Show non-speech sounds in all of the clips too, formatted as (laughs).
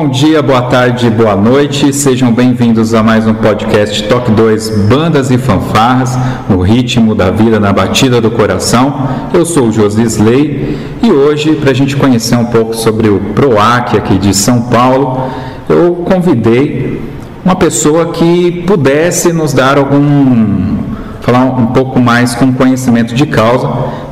Bom dia, boa tarde, boa noite. Sejam bem-vindos a mais um podcast Toque 2 Bandas e Fanfarras, no ritmo da vida, na batida do coração. Eu sou o Josisley e hoje, para a gente conhecer um pouco sobre o PROAC aqui de São Paulo, eu convidei uma pessoa que pudesse nos dar algum. Falar um pouco mais com conhecimento de causa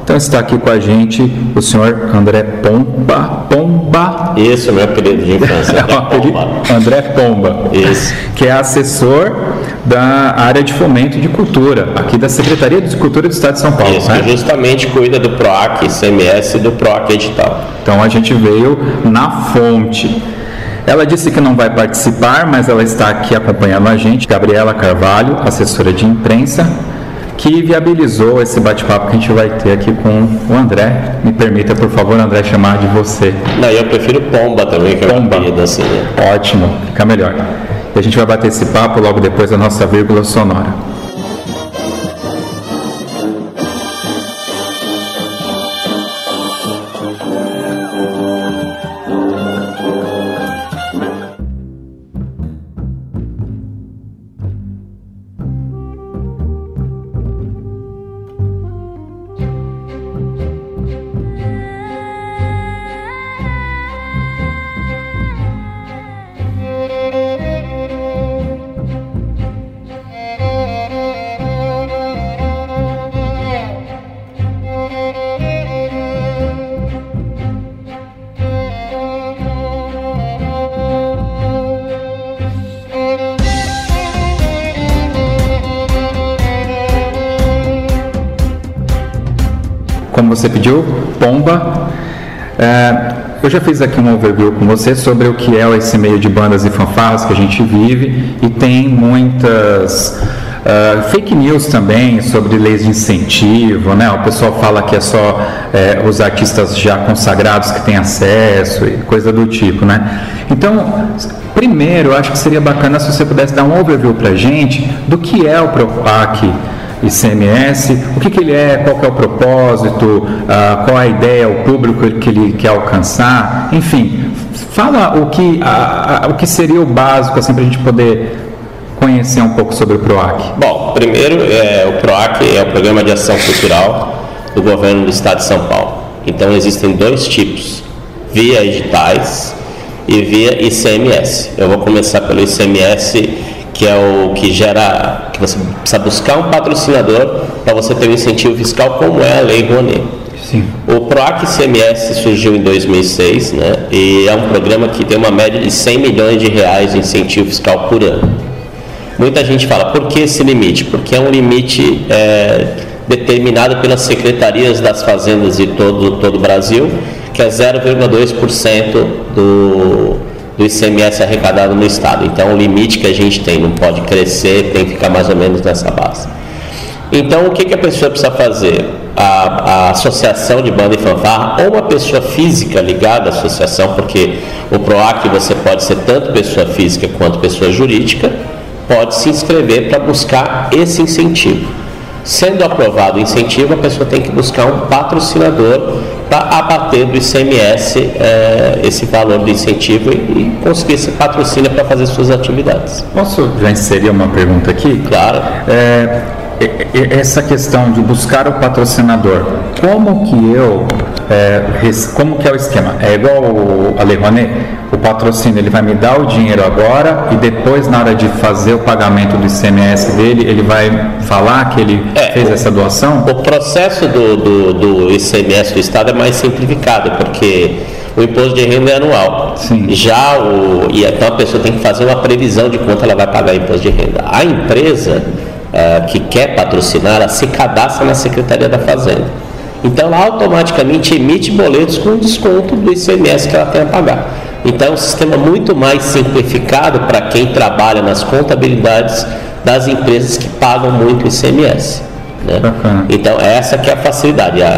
então está aqui com a gente o senhor André Pomba. Pomba. Isso, meu apelido de infância. (laughs) é o apelido, André Pomba. Isso. (laughs) Que é assessor da área de fomento de cultura, aqui da Secretaria de Cultura do Estado de São Paulo. Isso, né? justamente cuida do PROAC, CMS e do PROAC Edital. Então a gente veio na fonte. Ela disse que não vai participar, mas ela está aqui acompanhando a gente. Gabriela Carvalho, assessora de imprensa que viabilizou esse bate-papo que a gente vai ter aqui com o André. Me permita, por favor, André, chamar de você. Não, eu prefiro Pomba também, que é Pomba. apelido assim. Né? Ótimo, fica melhor. E a gente vai bater esse papo logo depois da nossa vírgula sonora. Como você pediu, Pomba. É, eu já fiz aqui um overview com você sobre o que é esse meio de bandas e fanfarras que a gente vive e tem muitas uh, fake news também sobre leis de incentivo, né? O pessoal fala que é só é, os artistas já consagrados que têm acesso e coisa do tipo, né? Então, primeiro, eu acho que seria bacana se você pudesse dar um overview para gente do que é o PROPAC, ICMS, o que, que ele é, qual é o propósito, uh, qual a ideia, o público que ele quer alcançar, enfim, fala o que, a, a, o que seria o básico assim, para a gente poder conhecer um pouco sobre o PROAC. Bom, primeiro, é, o PROAC é o Programa de Ação Cultural do Governo do Estado de São Paulo. Então existem dois tipos, via editais e via ICMS. Eu vou começar pelo ICMS que é o que gera, que você precisa buscar um patrocinador para você ter um incentivo fiscal, como é a Lei Rouanet. Sim. O PROAC CMS surgiu em 2006, né? E é um programa que tem uma média de 100 milhões de reais de incentivo fiscal por ano. Muita gente fala, por que esse limite? Porque é um limite é, determinado pelas secretarias das fazendas de todo, todo o Brasil, que é 0,2% do, do ICMS arrecadado no Estado. Então, o limite que a gente tem não pode crescer, tem que ficar mais ou menos nessa base. Então, o que, que a pessoa precisa fazer? A, a, associação de banda e fanfarra, ou uma pessoa física ligada à associação, porque o PROAC você pode ser tanto pessoa física quanto pessoa jurídica, pode se inscrever para buscar esse incentivo. Sendo aprovado o incentivo, a pessoa tem que buscar um patrocinador para abater do ICMS é, esse valor do incentivo e, e conseguir esse patrocínio para fazer suas atividades. Posso já inserir uma pergunta aqui? Claro. É, essa questão de buscar o patrocinador, como que eu, é, como que é o esquema? É igual o Ale Rouanet, o patrocínio ele vai me dar o dinheiro agora e depois na hora de fazer o pagamento do ICMS dele, ele vai falar que ele é, fez essa doação? O processo do, do, do ICMS do Estado é mais simplificado, porque o imposto de renda é anual. Sim. Já o. E então a pessoa tem que fazer uma previsão de quanto ela vai pagar imposto de renda. A empresa uh, que quer patrocinar, ela se cadastra na Secretaria da Fazenda. Então ela automaticamente emite boletos com desconto do ICMS que ela tem a pagar. Então é um sistema muito mais simplificado para quem trabalha nas contabilidades das empresas que pagam muito ICMS. Né? Então essa que é a facilidade. A,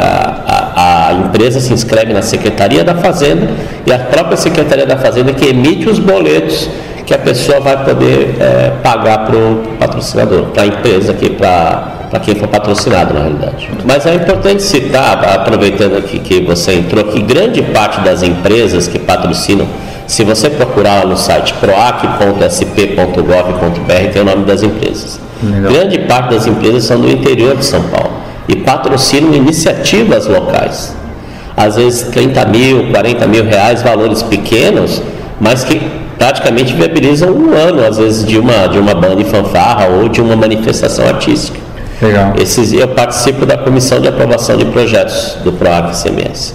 a, a, empresa se inscreve na Secretaria da Fazenda e a própria Secretaria da Fazenda que emite os boletos que a pessoa vai poder é, pagar para o patrocinador, para a empresa aqui, para quem for patrocinado na realidade. Mas é importante citar, aproveitando aqui que você entrou, que grande parte das empresas que patrocinam, se você procurar no site proac.sp.gov.br, tem o nome das empresas. Legal. Grande parte das empresas são do interior de São Paulo e patrocinam iniciativas locais. Às vezes 30 mil, 40 mil reais, valores pequenos, mas que praticamente viabilizam um ano, às vezes, de uma, de uma banda de fanfarra ou de uma manifestação artística. Legal. Esses, eu participo da comissão de aprovação de projetos do PROAC CMS.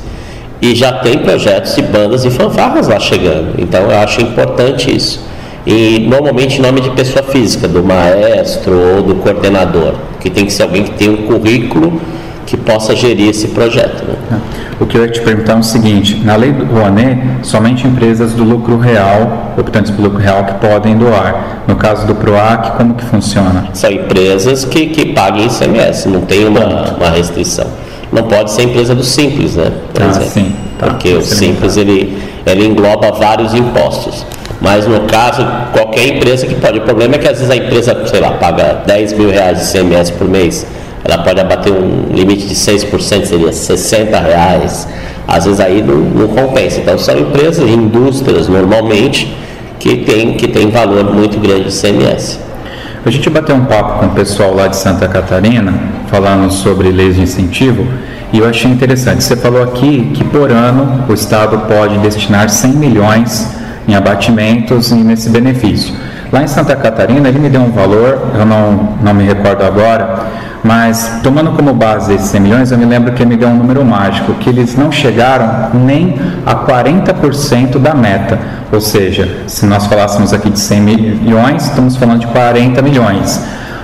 E já tem projetos de bandas e fanfarras lá chegando. Então eu acho importante isso. E normalmente em nome de pessoa física, do maestro ou do coordenador, que tem que ser alguém que tem um currículo que possa gerir esse projeto. Né? É. O que eu ia te perguntar é o seguinte: na lei do Rouanet, somente empresas do lucro real, optantes pelo lucro real, que podem doar. No caso do PROAC, como que funciona? São empresas que, que paguem ICMS, não tem uma, uma restrição. Não pode ser empresa do Simples, né? Por ah, exemplo. sim. Tá, porque o Simples ele, ele engloba vários impostos. Mas no caso, qualquer empresa que pode. O problema é que às vezes a empresa, sei lá, paga 10 mil reais de ICMS por mês ela pode abater um limite de 6%, seria 60 reais. Às vezes aí não, não compensa. Então são empresas, indústrias normalmente, que tem, que tem valor muito grande de CMS. A gente bateu um papo com o pessoal lá de Santa Catarina, falando sobre leis de incentivo, e eu achei interessante. Você falou aqui que por ano o Estado pode destinar 100 milhões em abatimentos e nesse benefício. Lá em Santa Catarina, ele me deu um valor, eu não, não me recordo agora, mas, tomando como base esses 100 milhões, eu me lembro que me deu um número mágico, que eles não chegaram nem a 40% da meta. Ou seja, se nós falássemos aqui de 100 milhões, estamos falando de 40 milhões.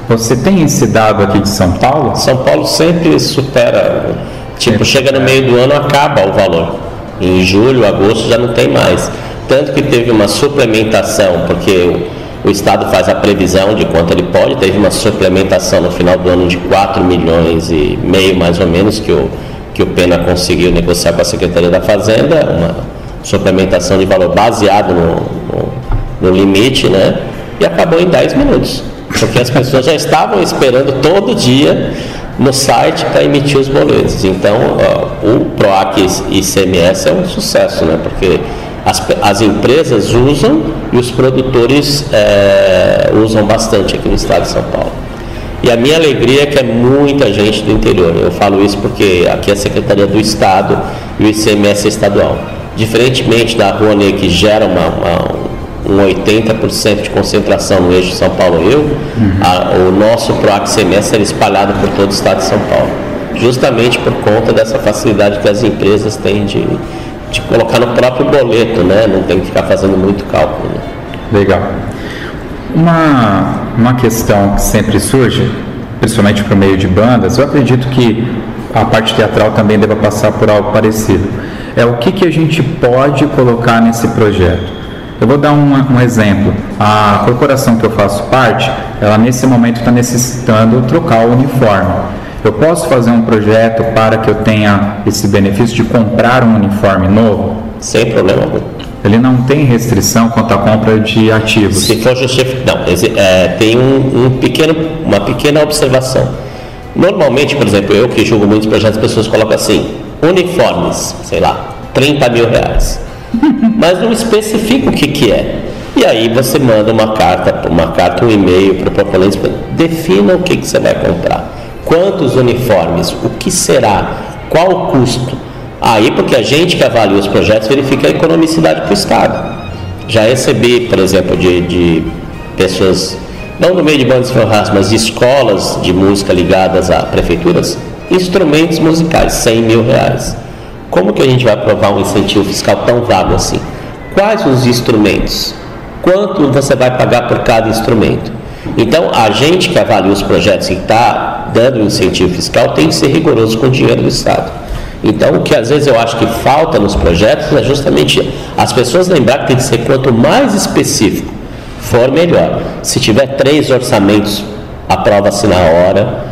Você tem esse dado aqui de São Paulo? São Paulo sempre supera, tipo, chega no meio do ano, acaba o valor. Em julho, agosto já não tem mais. Tanto que teve uma suplementação, porque o Estado faz a previsão de quanto ele pode, teve uma suplementação no final do ano de 4 milhões e meio, mais ou menos, que o, que o Pena conseguiu negociar com a Secretaria da Fazenda, uma suplementação de valor baseado no, no, no limite, né? E acabou em 10 minutos, porque as pessoas já estavam esperando todo dia no site para emitir os boletos. Então, o PROAC ICMS é um sucesso, né? Porque as, as empresas usam e os produtores é, usam bastante aqui no estado de São Paulo. E a minha alegria é que é muita gente do interior. Eu falo isso porque aqui é a Secretaria do Estado e o ICMS é estadual. Diferentemente da Rouanet, que gera uma, uma, um 80% de concentração no eixo São Paulo-Rio, uhum. A, o nosso PROAC ICMS é espalhado por todo o estado de São Paulo. Justamente por conta dessa facilidade que as empresas têm de, de colocar no próprio boleto, né? Não tem que ficar fazendo muito cálculo. Né? Legal. Uma, uma questão que sempre surge, principalmente por meio de bandas, eu acredito que a parte teatral também deva passar por algo parecido. É o que, que a gente pode colocar nesse projeto. Eu vou dar um, um exemplo. A corporação que eu faço parte, ela nesse momento está necessitando trocar o uniforme. Eu posso fazer um projeto para que eu tenha esse benefício de comprar um uniforme novo? Sem problema algum. Ele não tem restrição quanto à compra de ativos? Se for justificado, não. É, tem um, um, pequeno, uma pequena observação. Normalmente, por exemplo, eu que julgo muitos projetos, as pessoas colocam assim, uniformes, sei lá, 30 mil reais. (laughs) Mas não especifica o que, que é. E aí você manda uma carta, uma carta, um e-mail para o proponente, defina o que, que você vai comprar. Quantos uniformes? O que será? Qual o custo? Aí, porque a gente que avalia os projetos verifica a economicidade para o Estado. Já recebi, por exemplo, de, de pessoas, não do meio de bandas forrais, mas de escolas de música ligadas a prefeituras, instrumentos musicais, 100 mil reais. Como que a gente vai aprovar um incentivo fiscal tão vago assim? Quais os instrumentos? Quanto você vai pagar por cada instrumento? Então, a gente que avalia os projetos e está dando incentivo fiscal tem que ser rigoroso com o dinheiro do Estado. Então, o que às vezes eu acho que falta nos projetos é justamente as pessoas lembrar que tem que ser quanto mais específico for, melhor. Se tiver três orçamentos, aprova-se na hora.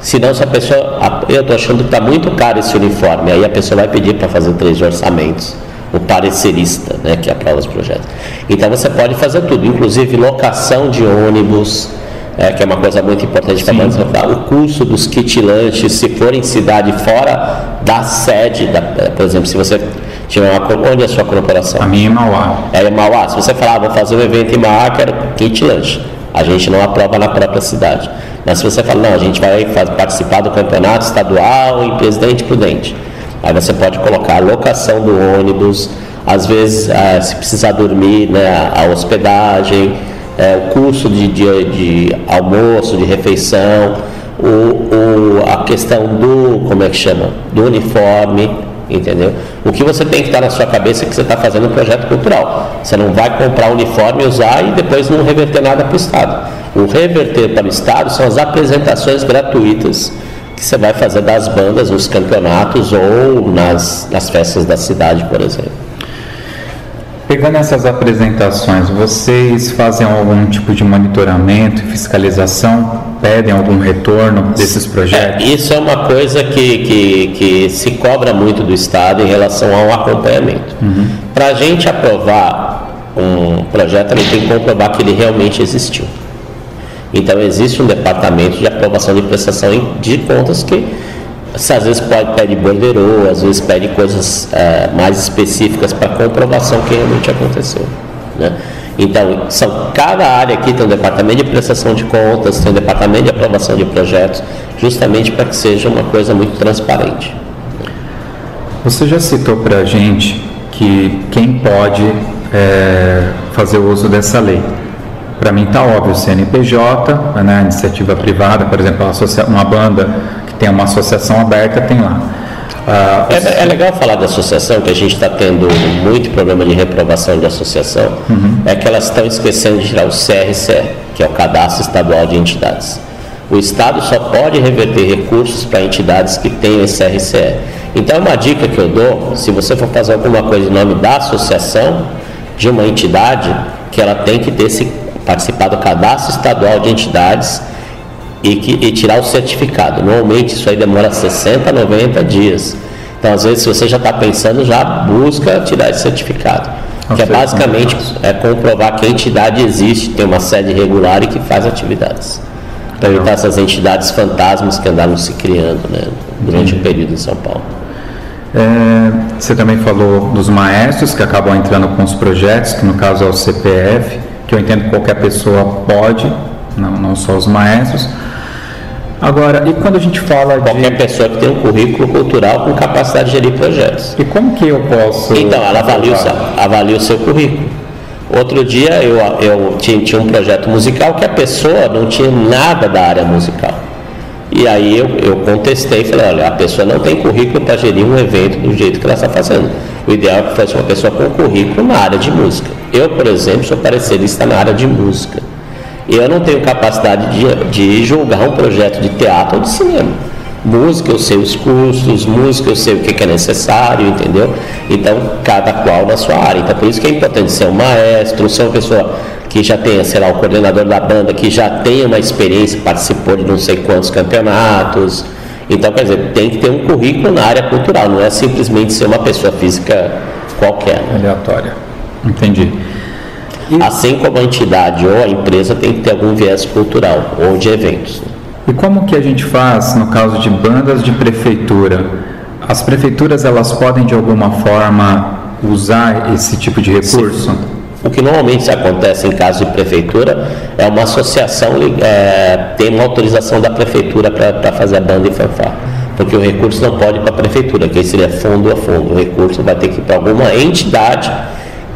Se não, se a pessoa. Eu estou achando que está muito caro esse uniforme, aí a pessoa vai pedir para fazer três orçamentos. O parecerista, né, que aprova os projetos. Então você pode fazer tudo, inclusive locação de ônibus, é, que é uma coisa muito importante para o custo dos kit lanches, se for em cidade fora da sede, da, por exemplo, se você tiver uma. Onde é a sua corporação? A minha é Mauá. É em Mauá. Se você falar, ah, vou fazer um evento em Mauá, quero kit lanche. A gente não aprova na própria cidade. Mas se você fala, não, a gente vai participar do campeonato estadual em Presidente Prudente. Aí você pode colocar a locação do ônibus, às vezes, ah, se precisar dormir, né, a hospedagem é, o custo de, de, de, almoço, de refeição, o, o, a questão do, como é que chama, do uniforme, entendeu? O que você tem que estar na sua cabeça é que você está fazendo um projeto cultural. Você não vai comprar uniforme, usar e depois não reverter nada para o Estado. O reverter para o Estado são as apresentações gratuitas que você vai fazer das bandas nos campeonatos ou nas, nas festas da cidade, por exemplo. Pegando essas apresentações, vocês fazem algum tipo de monitoramento, fiscalização, pedem algum retorno desses projetos? É, isso é uma coisa que, que, que, se cobra muito do Estado em relação ao acompanhamento. Uhum. Para a gente aprovar um projeto, ele tem que comprovar que ele realmente existiu. Então, existe um departamento de aprovação de prestação de contas que às vezes pode, pede borderô, às vezes pede coisas é, mais específicas para comprovação que realmente aconteceu. Né? Então, são, cada área aqui tem um departamento de prestação de contas, tem um departamento de aprovação de projetos, justamente para que seja uma coisa muito transparente. Você já citou para a gente que quem pode é, fazer o uso dessa lei. Para mim está óbvio, CNPJ, né, iniciativa privada, por exemplo, uma banda tem uma associação aberta, tem lá. Ah, é, é, legal falar da associação, que a gente está tendo muito problema de reprovação de associação, uhum. é que elas estão esquecendo de tirar o CRCE, que é o Cadastro Estadual de Entidades. O Estado só pode reverter recursos para entidades que tenham esse CRCE. Então, uma dica que eu dou, se você for fazer alguma coisa em nome da associação, de uma entidade, que ela tem que ter se, participar do Cadastro Estadual de Entidades e, que, e tirar o certificado. Normalmente isso aí demora 60, 90 dias. Então, às vezes, se você já está pensando, já busca tirar esse certificado. que é basicamente é comprovar que a entidade existe, tem uma sede regular e que faz atividades. Para evitar essas entidades fantasmas que andaram se criando né, durante o período em São Paulo. É, você também falou dos maestros que acabam entrando com os projetos, que no caso é o CPF, que eu entendo que qualquer pessoa pode, não, não só os maestros. Agora, e quando a gente fala Qualquer de... pessoa que tem um currículo cultural com capacidade de gerir projetos. E como que eu posso... Então, ela avalia o, seu, avalia o seu currículo. Outro dia eu, eu tinha, tinha, um projeto musical que a pessoa não tinha nada da área musical. E aí eu, eu contestei e falei, olha, a pessoa não tem currículo para gerir um evento do jeito que ela está fazendo. O ideal é que fosse uma pessoa com currículo na área de música. Eu, por exemplo, sou parecerista na área de música. Eu não tenho capacidade de, de julgar um projeto de teatro ou de cinema. Música, eu sei os custos, música, eu sei o que é necessário, entendeu? Então, cada qual na sua área. Então, por isso que é importante ser um maestro, ser uma pessoa que já tenha, sei lá, o coordenador da banda, que já tenha uma experiência, participou de não sei quantos campeonatos. Então, quer dizer, tem que ter um currículo na área cultural, não é simplesmente ser uma pessoa física qualquer. Aleatória. Entendi. Assim como a entidade ou a empresa tem que ter algum viés cultural ou de eventos. E como que a gente faz no caso de bandas de prefeitura? As prefeituras elas podem de alguma forma usar esse tipo de recurso? Sim. O que normalmente acontece em caso de prefeitura é uma associação, é, tem uma autorização da prefeitura para fazer a banda e fanfarra. Porque o recurso não pode ir para a prefeitura, que seria fundo a fundo. O recurso vai ter que ir para alguma entidade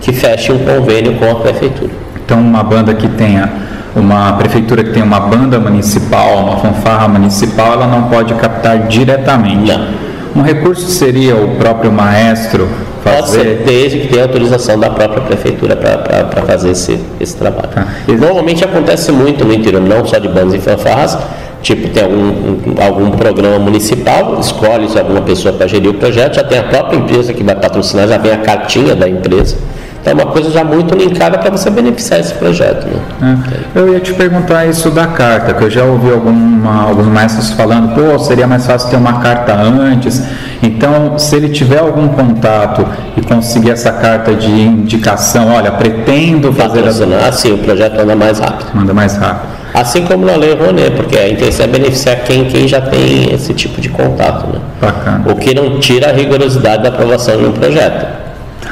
que feche um convênio com a prefeitura. Então, uma banda que tenha, uma prefeitura que tenha uma banda municipal, uma fanfarra municipal, ela não pode captar diretamente. Não. Um recurso seria o próprio maestro fazer... Pode ser desde que tenha autorização da própria prefeitura para fazer esse, esse trabalho. Tá. Normalmente acontece muito no interior, não só de bandas e fanfarras, tipo tem algum, algum programa municipal, escolhe alguma pessoa para gerir o projeto, já tem a própria empresa que vai patrocinar, já vem a cartinha da empresa é uma coisa já muito linkada para você beneficiar esse projeto. Né? É. Eu ia te perguntar isso da carta, que eu já ouvi alguma, alguns mestres falando, pô, seria mais fácil ter uma carta antes. Então, se ele tiver algum contato e conseguir essa carta de indicação, olha, pretendo fazer... a... sim, o projeto anda mais rápido. Manda mais rápido. Assim como na Lei Rouanet, porque a intenção é beneficiar quem, quem já tem esse tipo de contato. Né? Bacana. O que não tira a rigorosidade da aprovação de um projeto.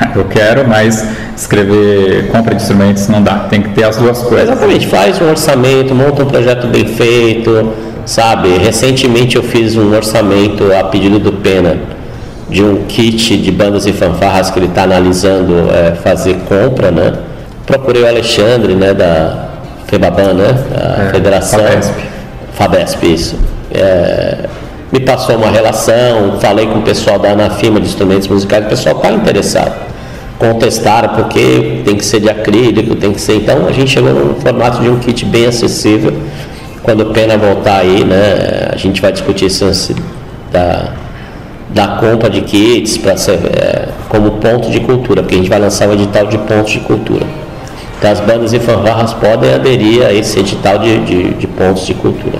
(laughs) eu quero, mas escrever compra de instrumentos não dá. Tem que ter as duas coisas. Exatamente, faz um orçamento, monta um projeto bem feito, sabe? Recentemente eu fiz um orçamento a pedido do Pena de um kit de bandas e fanfarras que ele está analisando é, fazer compra, né? Procurei o Alexandre, né, da FEBABAN, né? A é, Federação. Fabesp. Fabesp, isso. É, me passou uma relação, falei com o pessoal da Anafima de Instrumentos Musicais, o pessoal está interessado contestaram porque tem que ser de acrílico, tem que ser. Então a gente chegou no formato de um kit bem acessível. Quando o Pena voltar aí, né, a gente vai discutir esse da, da compra de kits para é, como ponto de cultura, porque a gente vai lançar um edital de pontos de cultura. Então as bandas e fanfarras podem aderir a esse edital de, de, de pontos de cultura.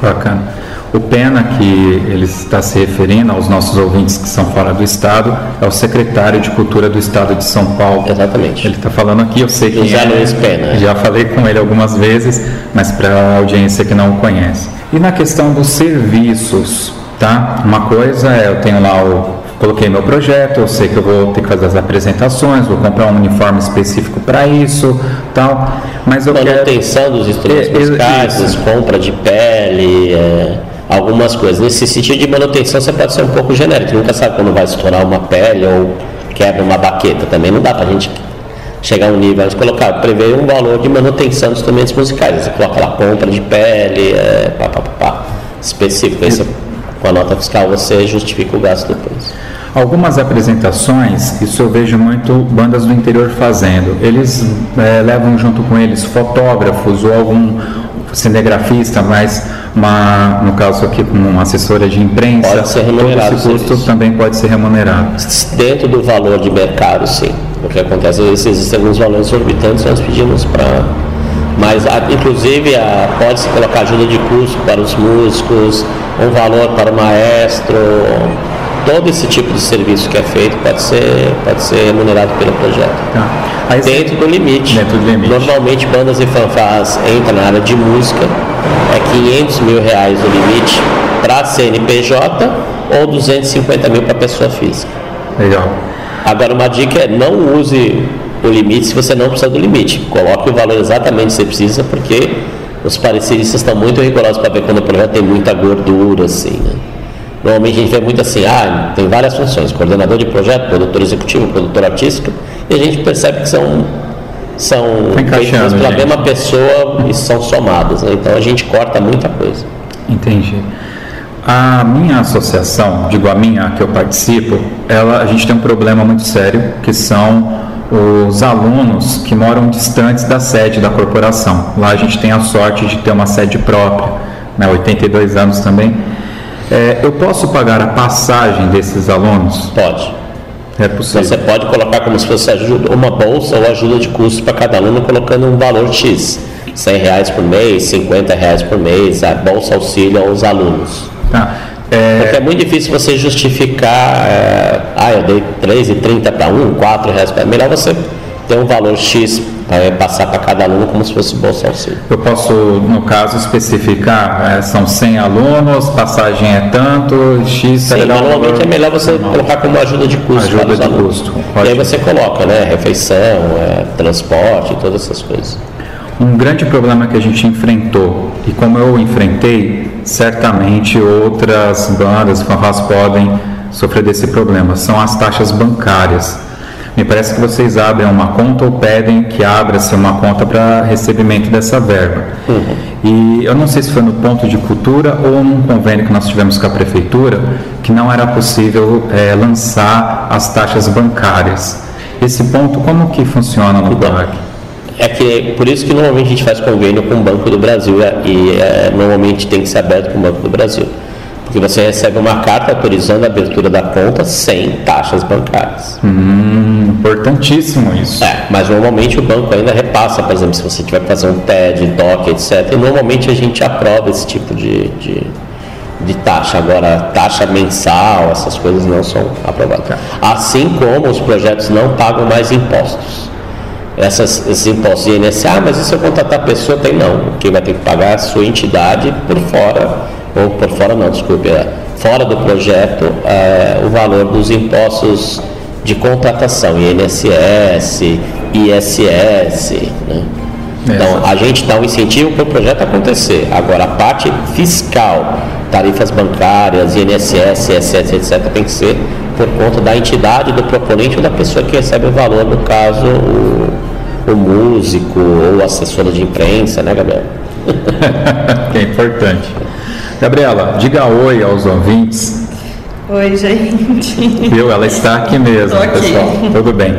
Bacana. O Pena, que ele está se referindo aos nossos ouvintes que são fora do Estado, é o secretário de Cultura do Estado de São Paulo. Exatamente. Ele está falando aqui, eu sei que. José é, Luiz Pena. Já falei com ele algumas vezes, mas para a audiência que não o conhece. E na questão dos serviços, tá? Uma coisa é, eu tenho lá o coloquei meu projeto, eu sei que eu vou ter que fazer as apresentações, vou comprar um uniforme específico para isso, tal. Mas eu manutenção quero... dos instrumentos é, musicais, compra de pele, é algumas coisas. Nesse sentido de manutenção, você pode ser um pouco genérico, nunca sabe quando vai estourar uma pele ou quebra uma baqueta. Também não dá para a gente chegar a um nível, mas colocar, prever um valor de manutenção dos instrumentos musicais. Você coloca lá compra de pele, é, pá, pá, pá, pá, específico. Aí você, com a nota fiscal você justifica o gasto depois. Algumas apresentações, isso eu vejo muito bandas do interior fazendo. Eles é, levam junto com eles fotógrafos ou algum cinegrafista, mas uma, no caso aqui como uma assessora de imprensa, pode ser remunerado todo esse custo também pode ser remunerado. Dentro do valor de mercado, sim. O que acontece, existem alguns valores exorbitantes, nós pedimos para mas inclusive pode-se colocar ajuda de custo para os músicos, um valor para o maestro, todo esse tipo de serviço que é feito pode ser, pode ser remunerado pelo projeto. Tá. dentro do limite. Dentro do limite. Normalmente bandas e fanfarras entram na área de música, é 500 mil reais o limite para CNPJ ou 250 mil para pessoa física. Legal. Agora uma dica é não use o limite se você não precisa do limite. Coloque o valor exatamente que você precisa, porque os pareceristas estão muito rigorosos para ver quando o projeto tem muita gordura, assim, né? Normalmente a gente vê muito assim, ah, tem várias funções, coordenador de projeto, produtor executivo, produtor artístico, e a gente percebe que são são feitas pela mesma pessoa e são somadas, né? então a gente corta muita coisa. Entendi. A minha associação, digo a minha que eu participo, ela, a gente tem um problema muito sério, que são os alunos que moram distantes da sede da corporação. Lá a gente tem a sorte de ter uma sede própria, né, 82 anos também, é, eu posso pagar a passagem desses alunos? Pode. É possível. Você pode colocar como se fosse ajuda, uma bolsa ou ajuda de custo para cada aluno, colocando um valor X. 100 reais por mês, 50 reais por mês, a bolsa auxilia aos alunos. Tá. É... Porque é muito difícil você justificar, é, ah, eu dei 3,30 para um, 4 reais para Melhor você ter um valor X Vai passar para cada aluno como se fosse bolsa auxílio. Eu posso, no caso, especificar, é, são 100 alunos, passagem é tanto, X... Sim, normalmente é melhor você colocar como ajuda de custo ajuda para os de alunos. Custo. E aí você coloca, né, refeição, é, transporte, todas essas coisas. Um grande problema que a gente enfrentou, e como eu enfrentei, certamente outras bandas, fanfarras podem sofrer desse problema, são as taxas bancárias. Me parece que vocês abrem uma conta ou pedem que abra-se uma conta para recebimento dessa verba. Uhum. E eu não sei se foi no ponto de cultura ou num convênio que nós tivemos com a prefeitura que não era possível é, lançar as taxas bancárias. Esse ponto, como que funciona no então, BAC? É que por isso que normalmente a gente faz convênio com o Banco do Brasil é, e é, normalmente tem que ser aberto com o Banco do Brasil porque você recebe uma carta autorizando a abertura da conta sem taxas bancárias. Hum, importantíssimo isso. É, mas normalmente o banco ainda repassa, por exemplo, se você tiver que fazer um TED, DOC, etc. E normalmente a gente aprova esse tipo de, de, de taxa. Agora, taxa mensal, essas coisas não são aprovadas. Tá. Assim como os projetos não pagam mais impostos. Essas, esses impostos de INSS, ah, mas e se eu contratar a pessoa? Tem não. Quem vai ter que pagar é a sua entidade por fora ou por fora não, desculpe, é, fora do projeto é, o valor dos impostos de contratação, INSS, ISS. Né? Então, a gente dá um incentivo para o projeto acontecer. Agora, a parte fiscal, tarifas bancárias, INSS, ISS, etc., tem que ser por conta da entidade, do proponente ou da pessoa que recebe o valor, no caso, o, o músico ou o assessor de imprensa, né, Gabriel? (laughs) que é importante. Gabriela, diga oi aos ouvintes. Oi, gente. Viu? Ela está aqui mesmo, aqui. pessoal. Tudo bem.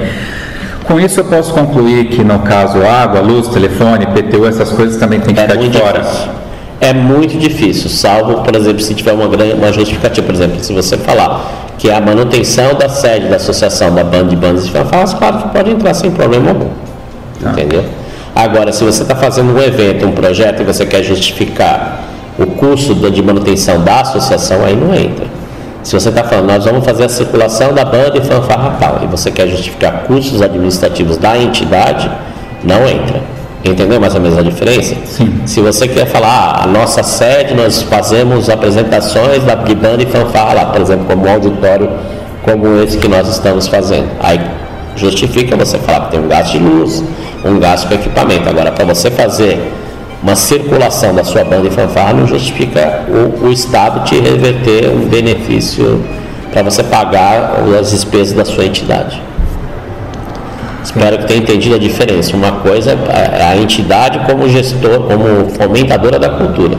Com isso eu posso concluir que no caso água, luz, telefone, PTU, essas coisas também tem que é ficar de fora. Difícil. É muito difícil, salvo, por exemplo, se tiver uma, grande, uma justificativa, por exemplo, se você falar que é a manutenção da sede da associação da banda de bandas de fanfarras, claro que pode entrar sem problema algum. Tá. Entendeu? Agora, se você está fazendo um evento, um projeto e você quer justificar o custo de manutenção da associação aí não entra. Se você está falando, nós vamos fazer a circulação da banda e fanfarra tal, e você quer justificar custos administrativos da entidade, não entra. Entendeu mais ou menos a diferença? Sim. Se você quer falar, ah, a nossa sede, nós fazemos apresentações da banda e fanfarra lá, por exemplo, como um auditório como esse que nós estamos fazendo. Aí justifica você falar que tem um gasto de luz, um gasto com equipamento. Agora, para você fazer uma circulação da sua banda e fanfarra não justifica o, o Estado te reverter um benefício para você pagar as despesas da sua entidade. Espero que tenha entendido a diferença. Uma coisa é a entidade como gestor, como fomentadora da cultura.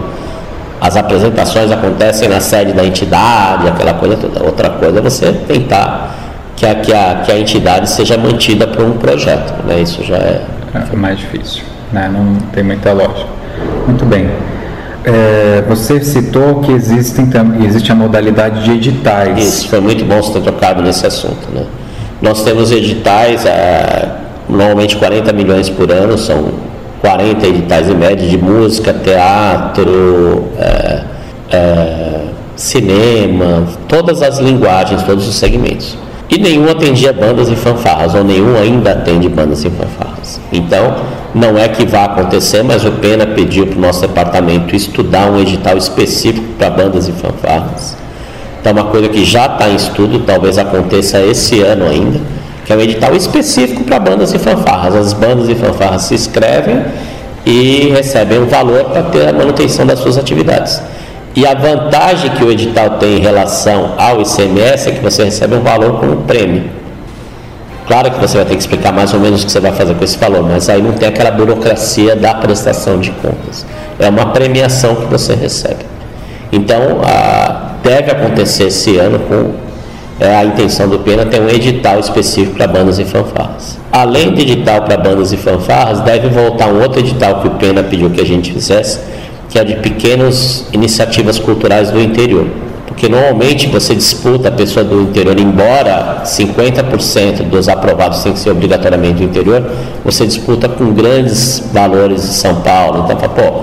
As apresentações acontecem na sede da entidade, aquela coisa toda. Outra coisa é você tentar que a, que a, que a entidade seja mantida por um projeto. Né? Isso já é, é mais difícil né? não tem muita lógica. Muito bem. É, você citou que existem, existe a modalidade de editais. Isso, foi muito bom você ter tocado nesse assunto. Né? Nós temos editais, normalmente 40 milhões por ano, são 40 editais em média de música, teatro, é, é, cinema, todas as linguagens, todos os segmentos. E nenhum atendia bandas e fanfarras, ou nenhum ainda atende bandas e fanfarras. Então, não é que vá acontecer, mas o Pena pediu para o nosso departamento estudar um edital específico para bandas e fanfarras. Então, uma coisa que já está em estudo, talvez aconteça esse ano ainda, que é um edital específico para bandas e fanfarras. As bandas e fanfarras se inscrevem e recebem um valor para ter a manutenção das suas atividades. E a vantagem que o edital tem em relação ao ICMS é que você recebe um valor como prêmio. Claro que você vai ter que explicar mais ou menos o que você vai fazer com esse valor, mas aí não tem aquela burocracia da prestação de contas. É uma premiação que você recebe. Então, a, deve acontecer esse ano com é, a intenção do Pena ter um edital específico para bandas e fanfarras. Além de edital para bandas e fanfarras, deve voltar um outro edital que o Pena pediu que a gente fizesse, que é de pequenas iniciativas culturais do interior. Porque normalmente você disputa a pessoa do interior, embora 50% dos aprovados tem que ser obrigatoriamente do interior, você disputa com grandes valores de São Paulo. Então, pô,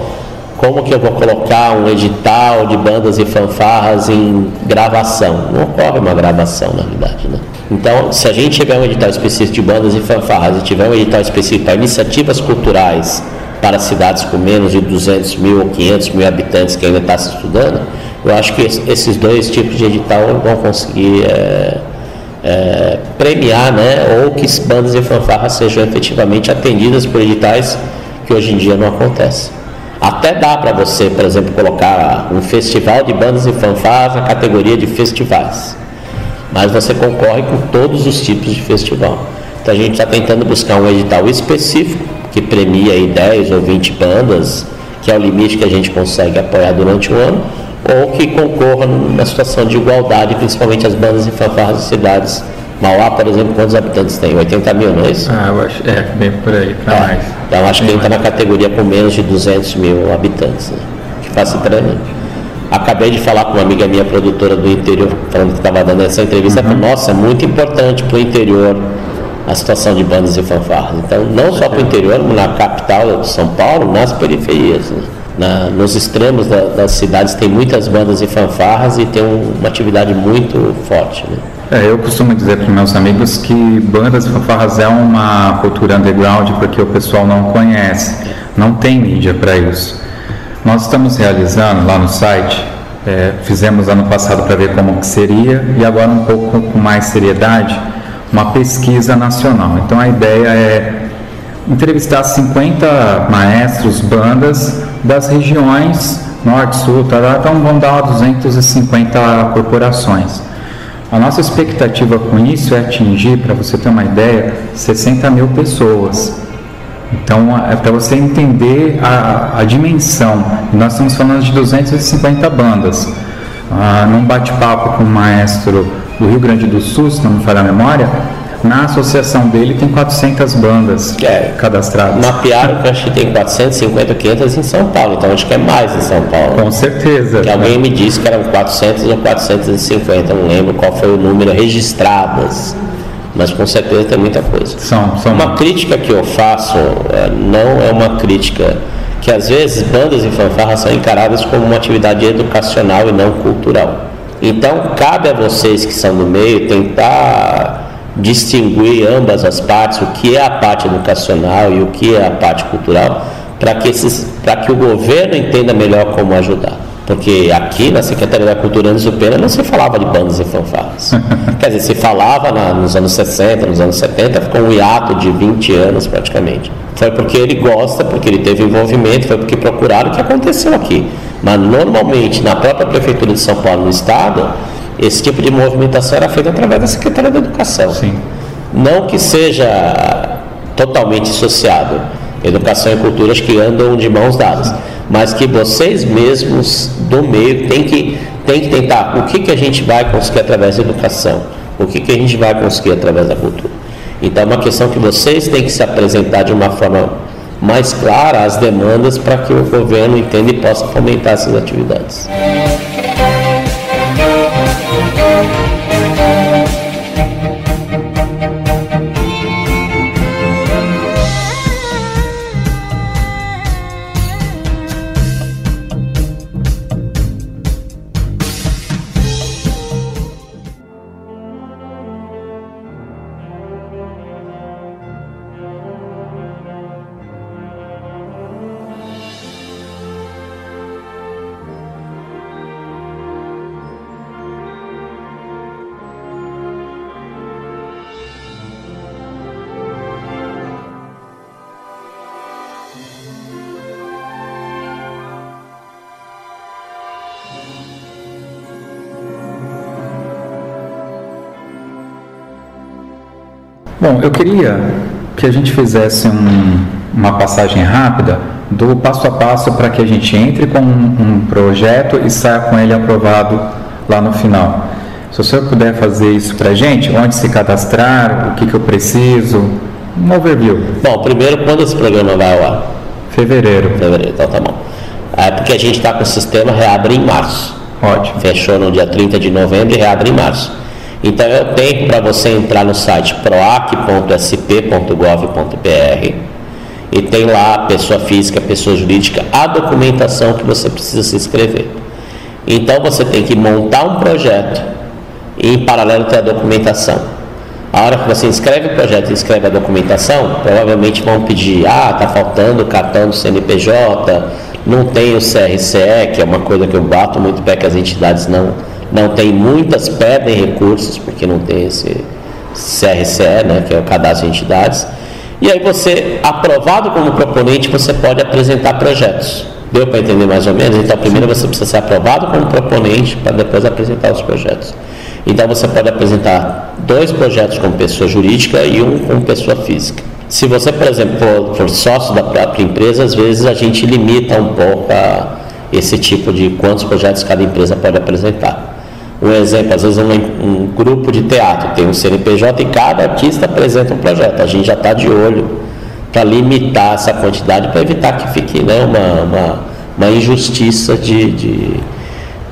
como que eu vou colocar um edital de bandas e fanfarras em gravação? Não ocorre uma gravação, na verdade, né? Então, se a gente tiver um edital específico de bandas e fanfarras e tiver um edital específico para iniciativas culturais para cidades com menos de 200 mil ou 500 mil habitantes que ainda está se estudando, eu acho que esses dois tipos de edital vão conseguir é, é, premiar, né, ou que bandas e fanfarras sejam efetivamente atendidas por editais que hoje em dia não acontecem. Até dá para você, por exemplo, colocar um festival de bandas e fanfarras na categoria de festivais, mas você concorre com todos os tipos de festival. Então a gente está tentando buscar um edital específico que premia aí 10 ou 20 bandas, que é o limite que a gente consegue apoiar durante o ano, ou que concorra na situação de igualdade, principalmente as bandas e fanfarras de cidades. Mauá, por exemplo, quantos habitantes tem? 80 mil, não é isso? Ah, eu acho, é, bem por aí, para é. mais. Então, acho que ele está na categoria com menos de 200 mil habitantes, né? que facilita Acabei de falar com uma amiga minha, produtora do interior, falando que estava dando essa entrevista, uhum. falou, nossa, é muito importante para o interior a situação de bandas e fanfarras. Então, não só para o interior, mas na capital de São Paulo, nas periferias. Né? Na, nos extremos da, das cidades tem muitas bandas e fanfarras e tem um, uma atividade muito forte. Né? É, eu costumo dizer para meus amigos que bandas e fanfarras é uma cultura underground porque o pessoal não conhece, não tem mídia para isso. Nós estamos realizando lá no site, é, fizemos ano passado para ver como que seria e agora um pouco com mais seriedade, uma pesquisa nacional. Então a ideia é entrevistar 50 maestros, bandas das regiões norte, sul, tá, tá, então vão dar 250 corporações. A nossa expectativa com isso é atingir, para você ter uma ideia, 60 mil pessoas. Então, é para você entender a, a, dimensão. Nós estamos falando de 250 bandas. Ah, num bate-papo com o maestro do Rio Grande do Sul, se não me falha a memória, na associação dele tem 400 bandas é, cadastradas. Mapearam que acho que tem 450, 500 em São Paulo, então acho que é mais em São Paulo. Com certeza. Que alguém me disse que eram 400 ou 450, não lembro qual foi o número registradas, mas com certeza tem muita coisa. São, são... Uma crítica que eu faço é, não é uma crítica que às vezes bandas e fanfarras são encaradas como uma atividade educacional e não cultural. Então cabe a vocês que são do meio tentar distinguir ambas as partes, o que é a parte educacional e o que é a parte cultural, para que, que o governo entenda melhor como ajudar. Porque aqui na Secretaria da Cultura Anos Pena não se falava de bandas e fanfarras. (laughs) Quer dizer, se falava na, nos anos 60, nos anos 70, ficou um hiato de 20 anos praticamente. Foi porque ele gosta, porque ele teve envolvimento, foi porque procuraram o que aconteceu aqui. Mas normalmente, na própria Prefeitura de São Paulo, no Estado, esse tipo de movimentação era feita através da Secretaria da Educação. Sim. Não que seja totalmente associado. Educação e cultura acho que andam de mãos dadas. Mas que vocês mesmos do meio têm que, têm que tentar o que, que a gente vai conseguir através da educação, o que, que a gente vai conseguir através da cultura. Então é uma questão que vocês têm que se apresentar de uma forma mais clara as demandas para que o governo entenda e possa fomentar essas atividades. Bom, eu queria que a gente fizesse um, uma passagem rápida do passo a passo para que a gente entre com um, um, projeto e saia com ele aprovado lá no final. Se o senhor puder fazer isso para a gente, onde se cadastrar, o que, que eu preciso, um overview. Bom, primeiro, quando esse programa vai ao ar? Fevereiro. Fevereiro, então tá bom. É porque a gente está com o sistema reabre em março. Ótimo. Fechou no dia 30 de novembro e reabre em março. Então é o tempo para você entrar no site proac.sp.gov.br e tem lá pessoa física, pessoa jurídica, a documentação que você precisa se inscrever. Então você tem que montar um projeto e em paralelo ter a documentação. A hora que você inscreve o projeto e inscreve a documentação, provavelmente vão pedir, ah, está faltando o cartão do CNPJ, não tem o CRCE, que é uma coisa que eu bato muito pé que as entidades não, não têm, muitas pedem recursos porque não tem esse CRCE, né, que é o cadastro de entidades. E aí você, aprovado como proponente, você pode apresentar projetos. Deu para entender mais ou menos? Então, primeiro você precisa ser aprovado como proponente para depois apresentar os projetos. Então, você pode apresentar dois projetos como pessoa jurídica e um como pessoa física. Se você, por exemplo, for sócio da própria empresa, às vezes a gente limita um pouco a esse tipo de quantos projetos cada empresa pode apresentar. Um exemplo, às vezes um, um grupo de teatro tem um CNPJ e cada artista apresenta um projeto. A gente já está de olho para limitar essa quantidade, para evitar que fique né, uma, uma, uma injustiça de, de,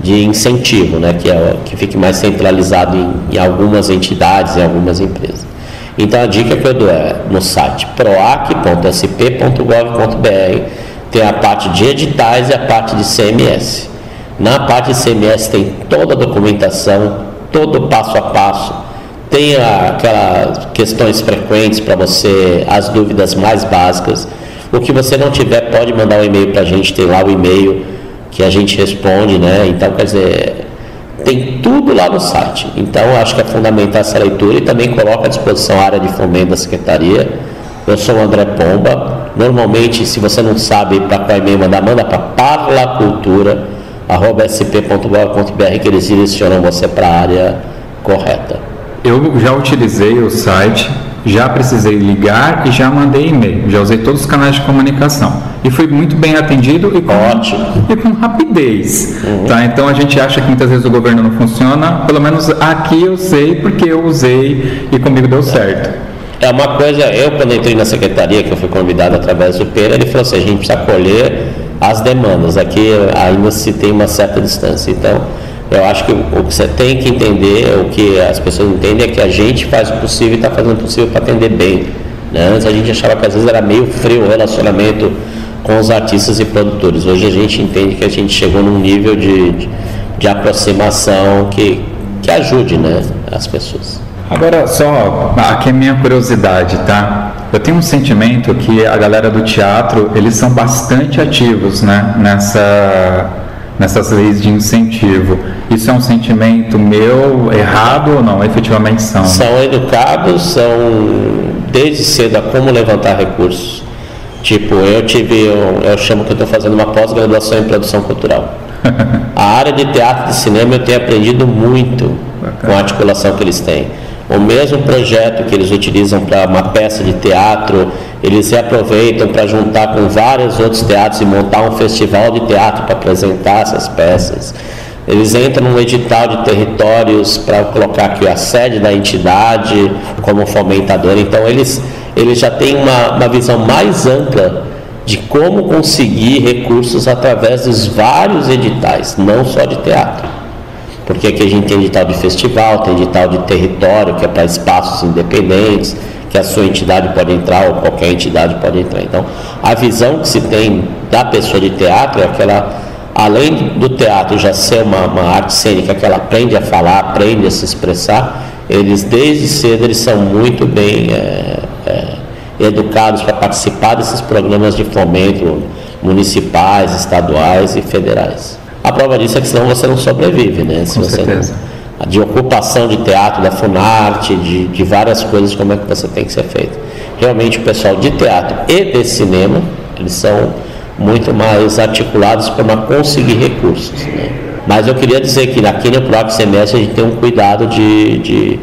de, incentivo, né, que, é, que fique mais centralizado em, em algumas entidades, em algumas empresas. Então a dica que eu dou é no site proac.sp.gov.br tem a parte de editais e a parte de CMS. Na parte CMS tem toda a documentação, todo o passo a passo, tem aquelas questões frequentes para você, as dúvidas mais básicas. O que você não tiver, pode mandar um e-mail para a gente, tem lá o e-mail que a gente responde, né? Então, quer dizer, tem tudo lá no site. Então, acho que é fundamental essa leitura e também coloca à disposição a área de fomento da Secretaria. Eu sou o André Pomba. Normalmente, se você não sabe para qual e-mail mandar, manda para parlacultura.com sp.gov.br que eles direcionam você para a área correta. Eu já utilizei o site, já precisei ligar e já mandei e-mail. Já usei todos os canais de comunicação. E fui muito bem atendido e com, Ótimo. E com rapidez. Uhum. Tá? Então a gente acha que muitas vezes o governo não funciona. Pelo menos aqui eu sei porque eu usei e comigo deu certo. É uma coisa, eu quando entrei na secretaria, que eu fui convidado através do Pera, ele falou assim, a gente precisa colher as demandas. Aqui ainda se tem uma certa distância. Então, eu acho que o que você tem que entender, o que as pessoas entendem é que a gente faz o possível e está fazendo o possível para atender bem. Né? Antes a gente achava que às vezes era meio frio o relacionamento com os artistas e produtores. Hoje a gente entende que a gente chegou num nível de, de, de aproximação que, que ajude né, as pessoas. Agora, só, aqui é minha curiosidade, tá? Eu tenho um sentimento que a galera do teatro, eles são bastante ativos, né? Nessa, nessas leis de incentivo. Isso é um sentimento meu errado ou não? Efetivamente são. São educados, são desde cedo a como levantar recursos. Tipo, eu tive, eu, eu chamo que eu estou fazendo uma pós-graduação em produção cultural. (laughs) a área de teatro e cinema eu tenho aprendido muito Bacana. com a articulação que eles têm o mesmo projeto que eles utilizam para uma peça de teatro, eles se aproveitam para juntar com vários outros teatros e montar um festival de teatro para apresentar essas peças. Eles entram no edital de territórios para colocar aqui a sede da entidade como fomentador. Então, eles, eles já têm uma, uma visão mais ampla de como conseguir recursos através dos vários editais, não só de teatro. Porque aqui a gente tem edital de festival, tem edital de território, que é para espaços independentes, que a sua entidade pode entrar ou qualquer entidade pode entrar. Então, a visão que se tem da pessoa de teatro é aquela, além do teatro já ser uma, uma arte cênica que ela aprende a falar, aprende a se expressar, eles desde cedo eles são muito bem é, é, educados para participar desses programas de fomento municipais, estaduais e federais. A prova disso é que senão você não sobrevive, né? Se Com você certeza. Não, de ocupação de teatro, da Funarte, de, de várias coisas, como é que você tem que ser feito. Realmente o pessoal de teatro e de cinema, eles são muito mais articulados para conseguir recursos. Né? Mas eu queria dizer que aqui no próprio semestre a gente tem um cuidado de, de,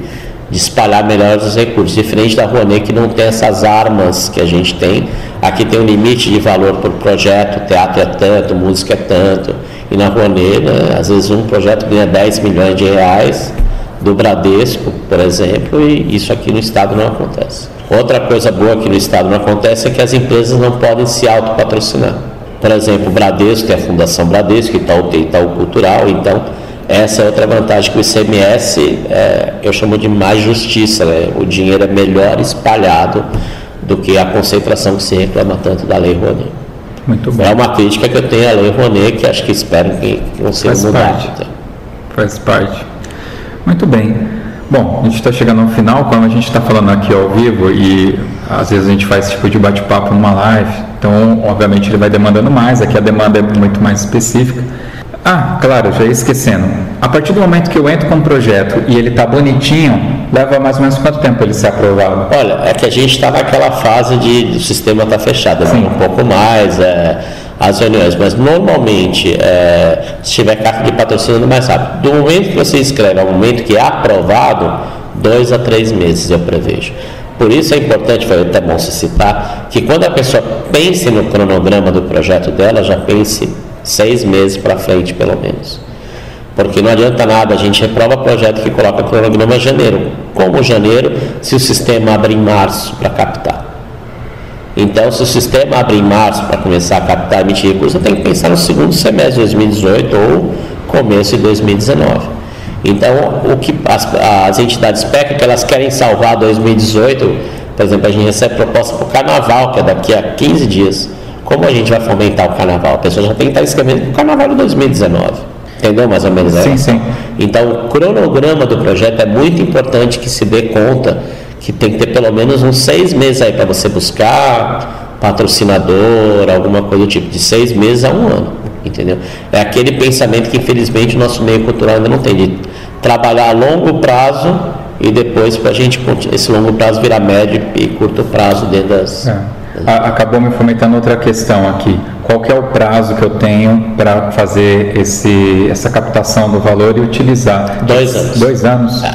de espalhar melhor os recursos, diferente da Rouanet que não tem essas armas que a gente tem. Aqui tem um limite de valor por projeto, teatro é tanto, música é tanto. E na né, às vezes um projeto ganha 10 milhões de reais do Bradesco, por exemplo, e isso aqui no Estado não acontece. Outra coisa boa aqui no Estado não acontece é que as empresas não podem se autopatrocinar. Por exemplo, o Bradesco, que é a Fundação Bradesco, Itaú tem Itaú Cultural, então essa é outra vantagem que o ICMS, é, eu chamo de mais justiça, né? o dinheiro é melhor espalhado do que a concentração que se reclama tanto da Lei Rouanet. Muito bem. É uma crítica que eu tenho à Lei Rouanet que acho que espero que consiga Faz mudar. parte. Faz parte. Muito bem. Bom, a gente está chegando ao final, como a gente está falando aqui ao vivo e às vezes a gente faz esse tipo de bate-papo numa live, então obviamente ele vai demandando mais, aqui a demanda é muito mais específica. Ah, claro, já ia esquecendo. A partir do momento que eu entro com um projeto e ele está bonitinho, leva mais ou menos quanto tempo ele ser aprovado? Olha, é que a gente está naquela fase de o sistema está fechado, demora um pouco mais é, as reuniões, mas normalmente, é, se tiver carta de patrocínio, é mais rápido. Do momento que você escreve ao momento que é aprovado, dois a três meses eu prevejo. Por isso é importante, foi até bom se citar, que quando a pessoa pense no cronograma do projeto dela, já pense seis meses para frente, pelo menos. Porque não adianta nada, a gente reprova projeto que coloca cronograma janeiro. Como janeiro, se o sistema abre em março para captar? Então, se o sistema abre em março para começar a captar e emitir recursos, tem que pensar no segundo semestre de 2018 ou começo de 2019. Então, o que as, as entidades PEC é que elas querem salvar 2018, por exemplo, a gente recebe proposta para o carnaval, que é daqui a 15 dias. Como a gente vai fomentar o carnaval? A pessoa já tem que estar escrevendo para o carnaval de 2019. Entendeu mais ou menos? a Sim, sim. Então, o cronograma do projeto é muito importante que se dê conta que tem que ter pelo menos uns seis meses aí para você buscar patrocinador, alguma coisa do tipo, de seis meses a um ano, entendeu? É aquele pensamento que infelizmente o nosso meio cultural ainda não tem, de trabalhar a longo prazo e depois para a gente, esse longo prazo virar médio e curto prazo dentro das... É. A- Acabou me fomentando outra questão aqui. Qual é o prazo que eu tenho para fazer esse, essa captação do valor e utilizar? Dois anos. Dois anos? É.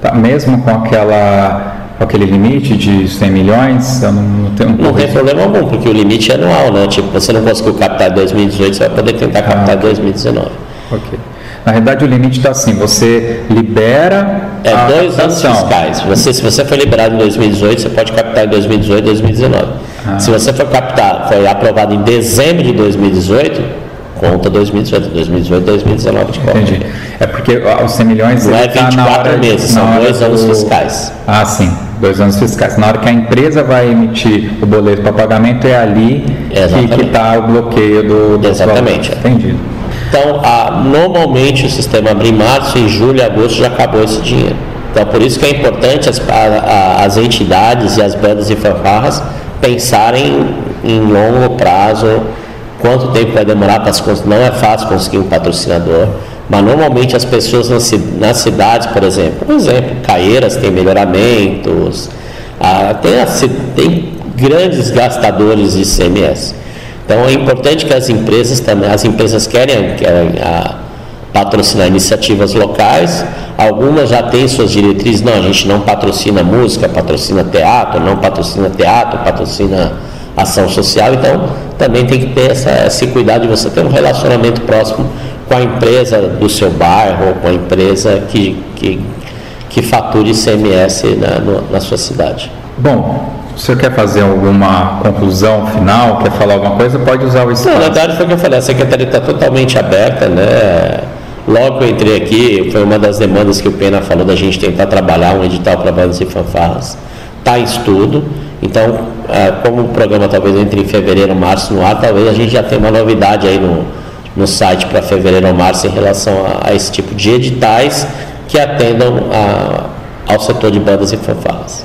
Tá, mesmo com aquela aquele limite de 100 milhões, eu não, não tenho Não tem problema algum, porque o limite é anual, né? Tipo, você não conseguiu captar em 2018, você vai poder tentar captar em 2019. Ok. Na realidade, o limite está assim: você libera É a dois anos captação. fiscais. Você, se você foi liberado em 2018, você pode captar em 2018 e 2019. Ah. Se você for captar, foi aprovado em dezembro de 2018, conta 2018, 2018, 2019 de conta. Entendi. É porque ah, os 100 milhões. Não é ele tá na 24 hora- meses, são dois anos do- fiscais. Ah, sim, dois anos fiscais. Na hora que a empresa vai emitir o boleto para pagamento, é ali que Exatamente. está o bloqueio do, dos Exatamente. valores. Entendido. Então, a- normalmente o sistema abre em março, em julho e agosto já acabou esse dinheiro. Então, por isso que é importante as, a- a- as entidades e as bandas e fanfarras pensarem em longo prazo, quanto tempo vai demorar para se conseguir. Não é fácil conseguir um patrocinador, mas normalmente as pessoas nas, ci- nas cidades, por exemplo, por exemplo, Caieiras tem melhoramentos, ah, tem, a tem grandes gastadores de ICMS. Então é importante que as empresas também, as empresas querem, querem ah, patrocinar iniciativas locais, algumas já têm suas diretrizes, não, a gente não patrocina música, patrocina teatro, não patrocina teatro, patrocina ação social, então também tem que ter essa, esse cuidado de você ter um relacionamento próximo com a empresa do seu bairro, ou com a empresa que, que, que fature ICMS na, no- na sua cidade. Bom, o senhor quer fazer alguma conclusão final? Quer falar alguma coisa? Pode usar o Não, na espaço. verdade foi o que eu falei, a secretaria está totalmente aberta, né? Logo que eu entrei aqui, foi uma das demandas que o Pena falou da gente tentar trabalhar um edital para bandas e fanfarras. Está em estudo, então, ah, como o programa talvez entre em fevereiro, março no ar, talvez a gente já tenha uma novidade aí no, no site para fevereiro ou março em relação a, a esse tipo de editais que atendam a- ao setor de bandas e fanfarras.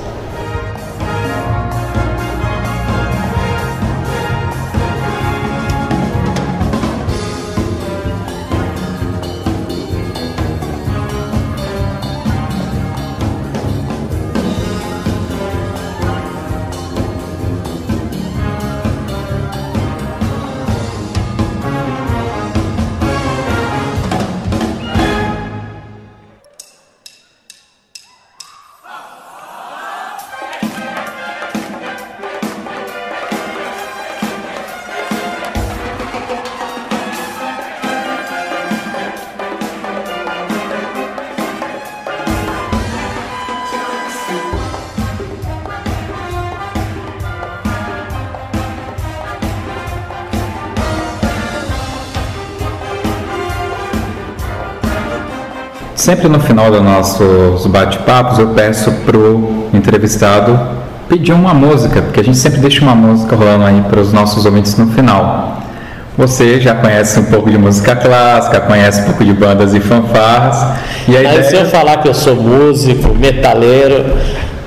Sempre no final dos nossos bate-papos, eu peço para o entrevistado pedir uma música, porque a gente sempre deixa uma música rolando aí para os nossos ouvintes no final. Você já conhece um pouco de música clássica, conhece um pouco de bandas e fanfarras. E aí, ideia... se eu falar que eu sou músico, metaleiro.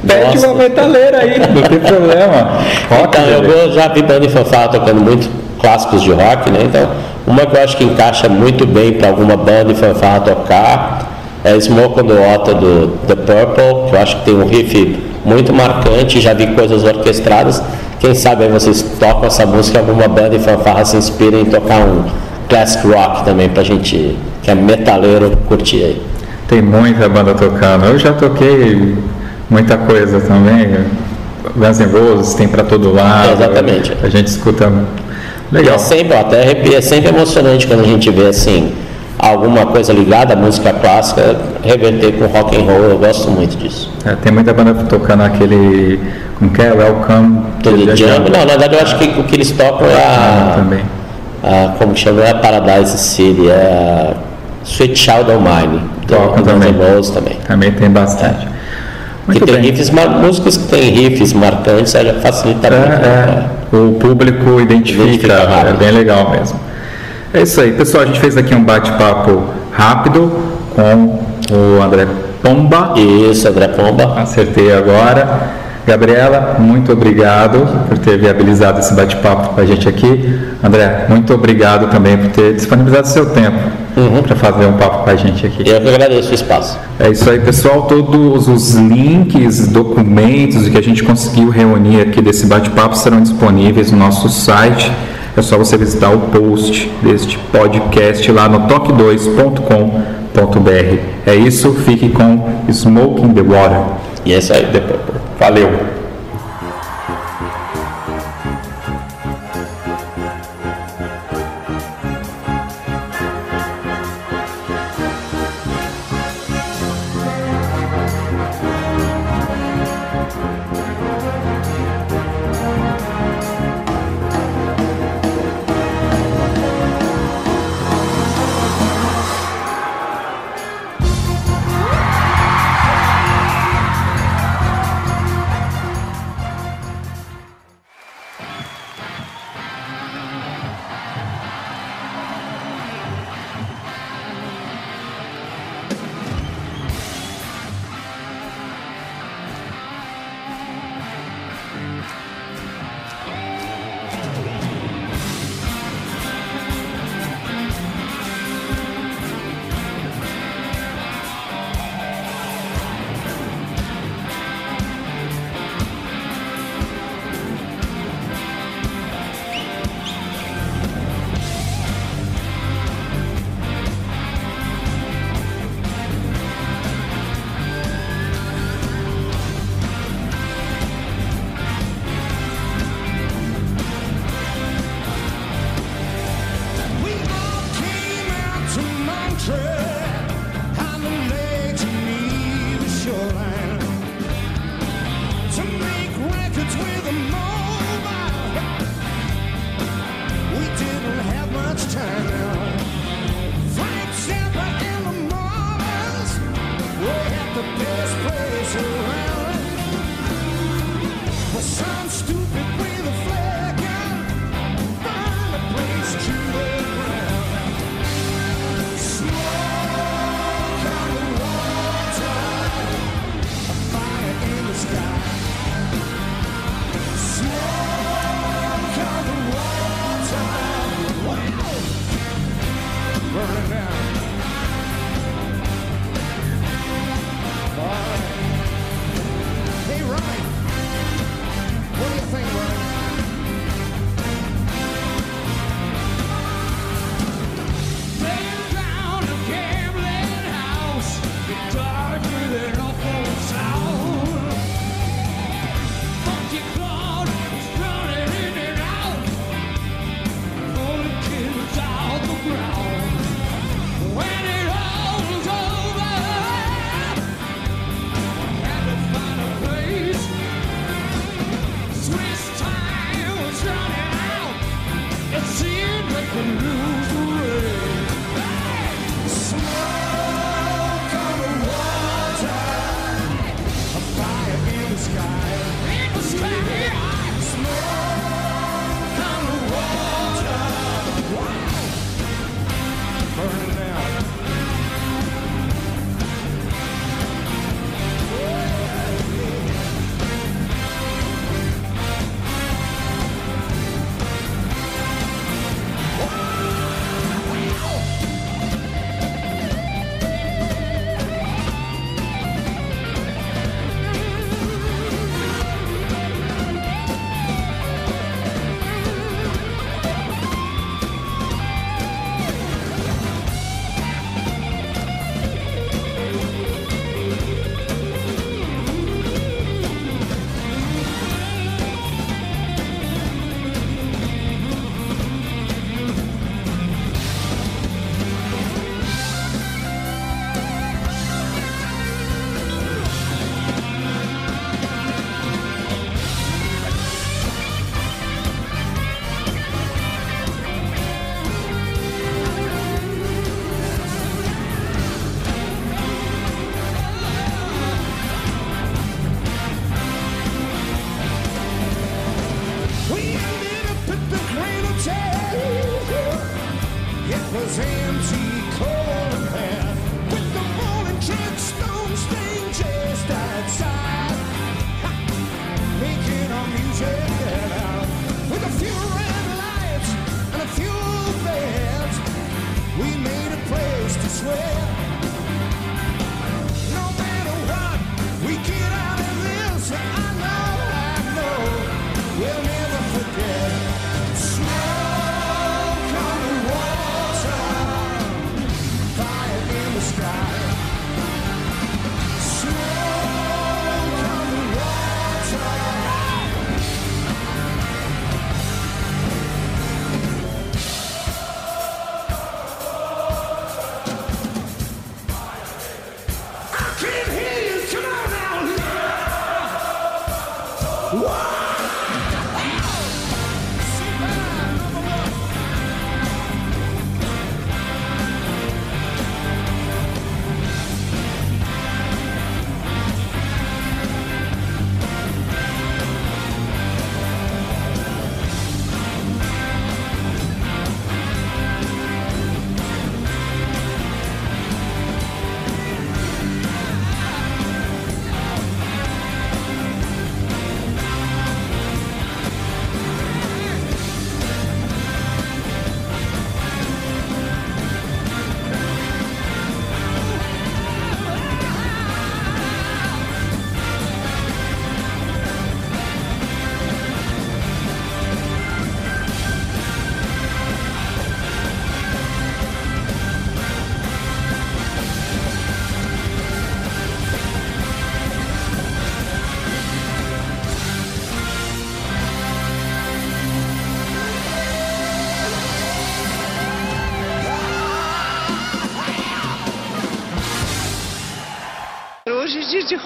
Pede uma metaleira aí, não tem problema. Rock, então, eu já vi banda e fanfarra tocando muito clássicos de rock, né? Então, uma que eu acho que encaixa muito bem para alguma banda e fanfarra tocar é Smoke on the Water do The Purple, que eu acho que tem um riff muito marcante, já vi coisas orquestradas. Quem sabe aí vocês tocam essa música, alguma banda e fanfarra se inspira em tocar um classic rock também pra gente que é metaleiro curtir aí. Tem muita banda tocando. Eu já toquei muita coisa também. Guns N' Roses tem para todo lado. É, exatamente. A gente escuta Legal. E é sempre, até arrepia, é sempre emocionante quando a gente vê assim alguma coisa ligada à música clássica reverter com rock and roll. Eu gosto muito disso. É, tem muita banda tocando aquele como que é Welcome to the Jungle. Não, na verdade eu acho que o que eles tocam é a, ah, também. a como que chama é a Paradise City, é a Sweet Child of Mine. Tocam também. também. Também tem bastante. É. Muito que tem bem. riffs, músicas que tem riffs marcantes, já facilita é, muito. Né? É, o público identifica, identifica é bem legal mesmo. É isso aí, pessoal. A gente fez aqui um bate-papo rápido com o André Pomba. Isso, André Pomba. Acertei agora. Gabriela, muito obrigado por ter viabilizado esse bate-papo com a gente aqui. André, muito obrigado também por ter disponibilizado seu tempo uhum. para fazer um papo com a gente aqui. Eu que agradeço o espaço. É isso aí, pessoal. Todos os links, documentos que a gente conseguiu reunir aqui desse bate-papo serão disponíveis no nosso site. É só você visitar o post deste podcast lá no toque2.com.br. É isso, fique com Smoking the Water. E é isso aí, depois. Valeu!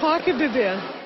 Rock, bebê.